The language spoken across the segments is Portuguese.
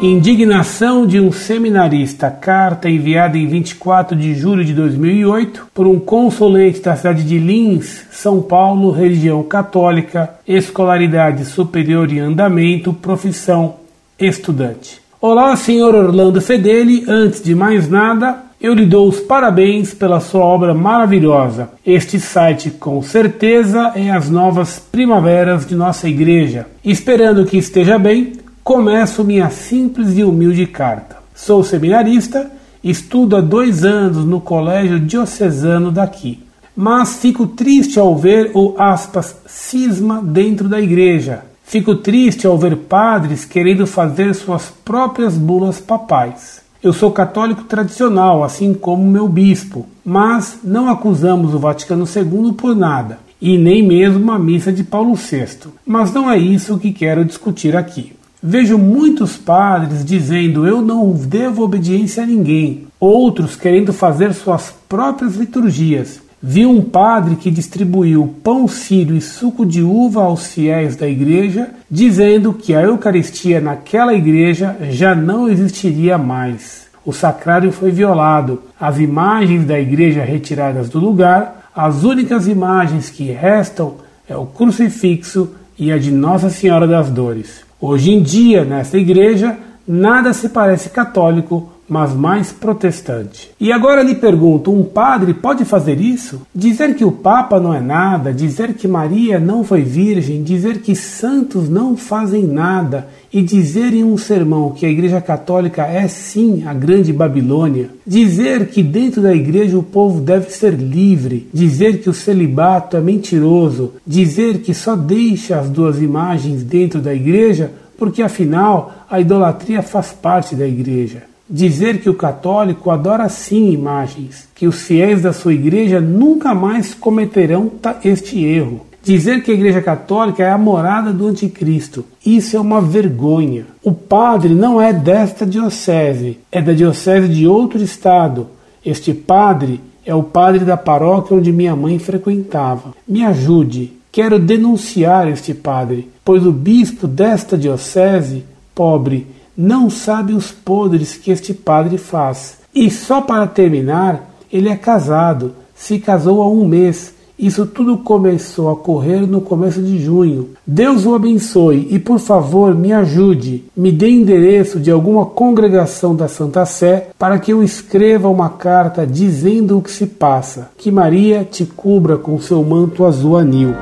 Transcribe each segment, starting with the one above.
Indignação de um seminarista. Carta enviada em 24 de julho de 2008 por um consulente da cidade de Lins, São Paulo, religião católica, escolaridade superior em andamento, profissão estudante. Olá, senhor Orlando Fedeli. Antes de mais nada, eu lhe dou os parabéns pela sua obra maravilhosa. Este site, com certeza, é as novas primaveras de nossa igreja. Esperando que esteja bem, começo minha simples e humilde carta. Sou seminarista, estudo há dois anos no colégio diocesano daqui, mas fico triste ao ver o aspas cisma dentro da igreja. Fico triste ao ver padres querendo fazer suas próprias bulas papais. Eu sou católico tradicional, assim como meu bispo, mas não acusamos o Vaticano II por nada, e nem mesmo a missa de Paulo VI. Mas não é isso que quero discutir aqui. Vejo muitos padres dizendo eu não devo obediência a ninguém, outros querendo fazer suas próprias liturgias. Vi um padre que distribuiu pão sírio e suco de uva aos fiéis da igreja, dizendo que a Eucaristia naquela igreja já não existiria mais. O sacrário foi violado, as imagens da igreja retiradas do lugar, as únicas imagens que restam é o crucifixo e a de Nossa Senhora das Dores. Hoje em dia, nesta igreja, nada se parece católico, mas mais protestante. E agora lhe pergunto: um padre pode fazer isso? Dizer que o Papa não é nada, dizer que Maria não foi virgem, dizer que santos não fazem nada e dizer em um sermão que a Igreja Católica é sim a grande Babilônia, dizer que dentro da igreja o povo deve ser livre, dizer que o celibato é mentiroso, dizer que só deixa as duas imagens dentro da igreja porque afinal a idolatria faz parte da igreja. Dizer que o católico adora sim imagens, que os fiéis da sua igreja nunca mais cometerão este erro. Dizer que a Igreja Católica é a morada do Anticristo. Isso é uma vergonha. O padre não é desta diocese, é da diocese de outro estado. Este padre é o padre da paróquia onde minha mãe frequentava. Me ajude, quero denunciar este padre, pois o bispo desta diocese, pobre, não sabe os podres que este padre faz. E só para terminar, ele é casado, se casou há um mês isso tudo começou a correr no começo de junho. Deus o abençoe e, por favor, me ajude. Me dê endereço de alguma congregação da Santa Sé para que eu escreva uma carta dizendo o que se passa. Que Maria te cubra com seu manto azul anil.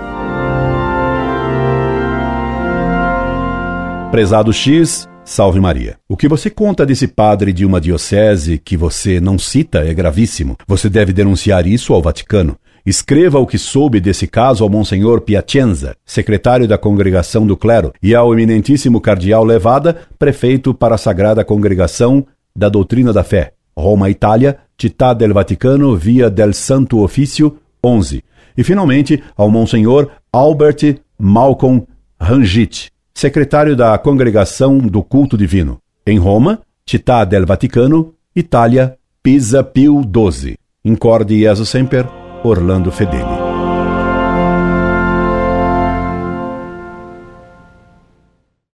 Prezado X, Salve Maria. O que você conta desse padre de uma diocese que você não cita é gravíssimo. Você deve denunciar isso ao Vaticano. Escreva o que soube desse caso ao Monsenhor Piacenza, secretário da Congregação do Clero, e ao eminentíssimo Cardeal Levada, prefeito para a Sagrada Congregação da Doutrina da Fé, Roma, Itália, Città del Vaticano, via del Santo Ofício 11. E, finalmente, ao Monsenhor Albert Malcolm Rangit, secretário da Congregação do Culto Divino, em Roma, Città del Vaticano, Itália, Pisa Pio XII. Incorde Jesus Semper, Orlando Fedeli.